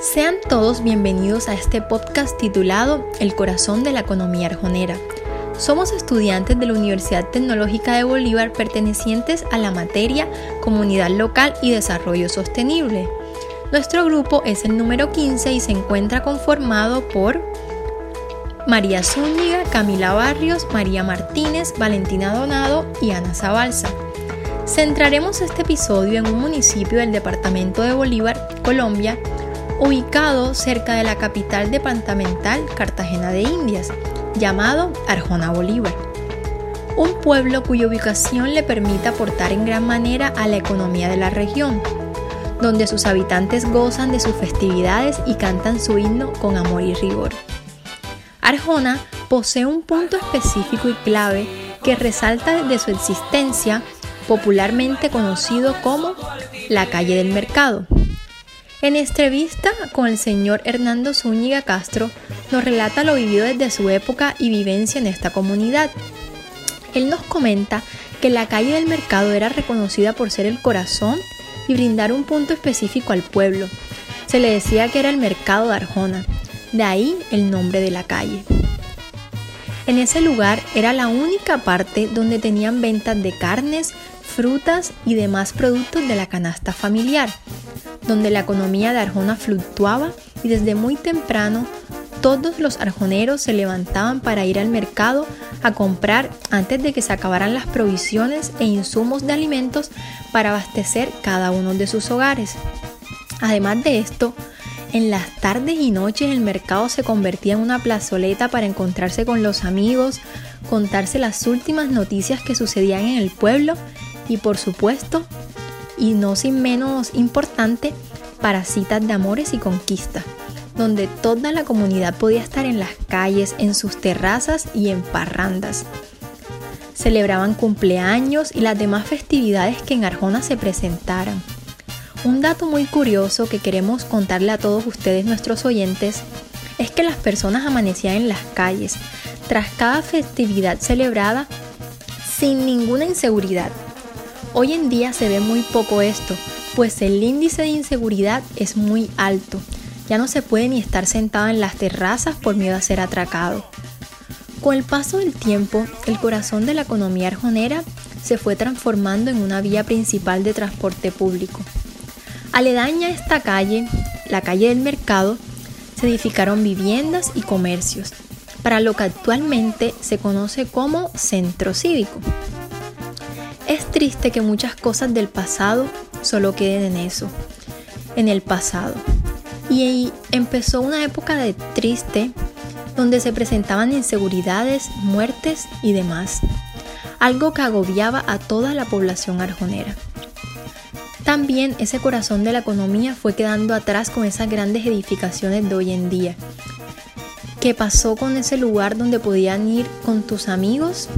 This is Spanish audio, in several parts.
Sean todos bienvenidos a este podcast titulado El corazón de la economía arjonera. Somos estudiantes de la Universidad Tecnológica de Bolívar pertenecientes a la materia Comunidad Local y Desarrollo Sostenible. Nuestro grupo es el número 15 y se encuentra conformado por María Zúñiga, Camila Barrios, María Martínez, Valentina Donado y Ana Zabalza. Centraremos este episodio en un municipio del departamento de Bolívar, Colombia, ubicado cerca de la capital departamental Cartagena de Indias, llamado Arjona Bolívar. Un pueblo cuya ubicación le permite aportar en gran manera a la economía de la región, donde sus habitantes gozan de sus festividades y cantan su himno con amor y rigor. Arjona posee un punto específico y clave que resalta desde su existencia, popularmente conocido como la calle del mercado, en entrevista con el señor Hernando Zúñiga Castro, nos relata lo vivido desde su época y vivencia en esta comunidad. Él nos comenta que la calle del mercado era reconocida por ser el corazón y brindar un punto específico al pueblo. Se le decía que era el mercado de Arjona, de ahí el nombre de la calle. En ese lugar era la única parte donde tenían ventas de carnes, frutas y demás productos de la canasta familiar donde la economía de Arjona fluctuaba y desde muy temprano todos los arjoneros se levantaban para ir al mercado a comprar antes de que se acabaran las provisiones e insumos de alimentos para abastecer cada uno de sus hogares. Además de esto, en las tardes y noches el mercado se convertía en una plazoleta para encontrarse con los amigos, contarse las últimas noticias que sucedían en el pueblo y por supuesto y no sin menos importante, para citas de amores y conquista, donde toda la comunidad podía estar en las calles, en sus terrazas y en parrandas. Celebraban cumpleaños y las demás festividades que en Arjona se presentaran. Un dato muy curioso que queremos contarle a todos ustedes nuestros oyentes es que las personas amanecían en las calles tras cada festividad celebrada sin ninguna inseguridad, Hoy en día se ve muy poco esto, pues el índice de inseguridad es muy alto. Ya no se puede ni estar sentado en las terrazas por miedo a ser atracado. Con el paso del tiempo, el corazón de la economía arjonera se fue transformando en una vía principal de transporte público. Aledaña a esta calle, la calle del mercado, se edificaron viviendas y comercios, para lo que actualmente se conoce como centro cívico. Es triste que muchas cosas del pasado solo queden en eso, en el pasado. Y empezó una época de triste donde se presentaban inseguridades, muertes y demás, algo que agobiaba a toda la población arjonera. También ese corazón de la economía fue quedando atrás con esas grandes edificaciones de hoy en día. ¿Qué pasó con ese lugar donde podían ir con tus amigos?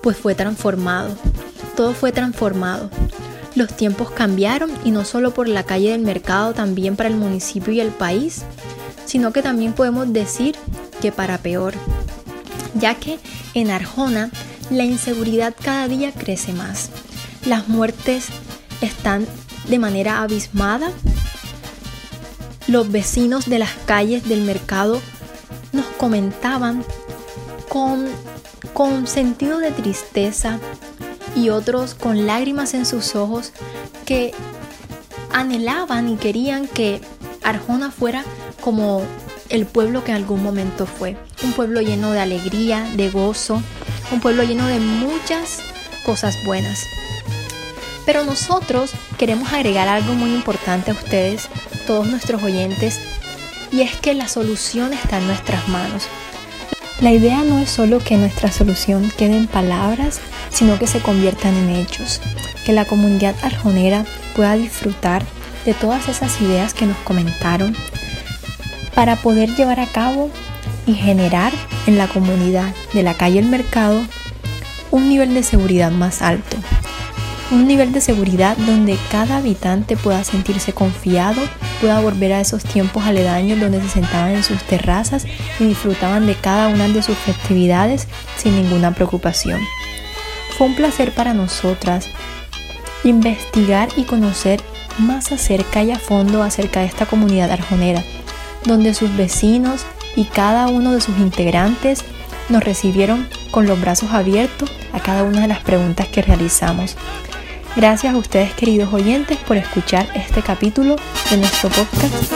Pues fue transformado todo fue transformado. Los tiempos cambiaron y no solo por la calle del mercado, también para el municipio y el país, sino que también podemos decir que para peor, ya que en Arjona la inseguridad cada día crece más. Las muertes están de manera abismada. Los vecinos de las calles del mercado nos comentaban con, con sentido de tristeza y otros con lágrimas en sus ojos que anhelaban y querían que Arjona fuera como el pueblo que en algún momento fue. Un pueblo lleno de alegría, de gozo, un pueblo lleno de muchas cosas buenas. Pero nosotros queremos agregar algo muy importante a ustedes, todos nuestros oyentes, y es que la solución está en nuestras manos. La idea no es solo que nuestra solución quede en palabras, sino que se conviertan en hechos, que la comunidad arjonera pueda disfrutar de todas esas ideas que nos comentaron para poder llevar a cabo y generar en la comunidad de la calle El Mercado un nivel de seguridad más alto un nivel de seguridad donde cada habitante pueda sentirse confiado, pueda volver a esos tiempos aledaños donde se sentaban en sus terrazas y disfrutaban de cada una de sus festividades sin ninguna preocupación. Fue un placer para nosotras investigar y conocer más acerca y a fondo acerca de esta comunidad arjonera, donde sus vecinos y cada uno de sus integrantes nos recibieron con los brazos abiertos a cada una de las preguntas que realizamos. Gracias a ustedes queridos oyentes por escuchar este capítulo de nuestro podcast.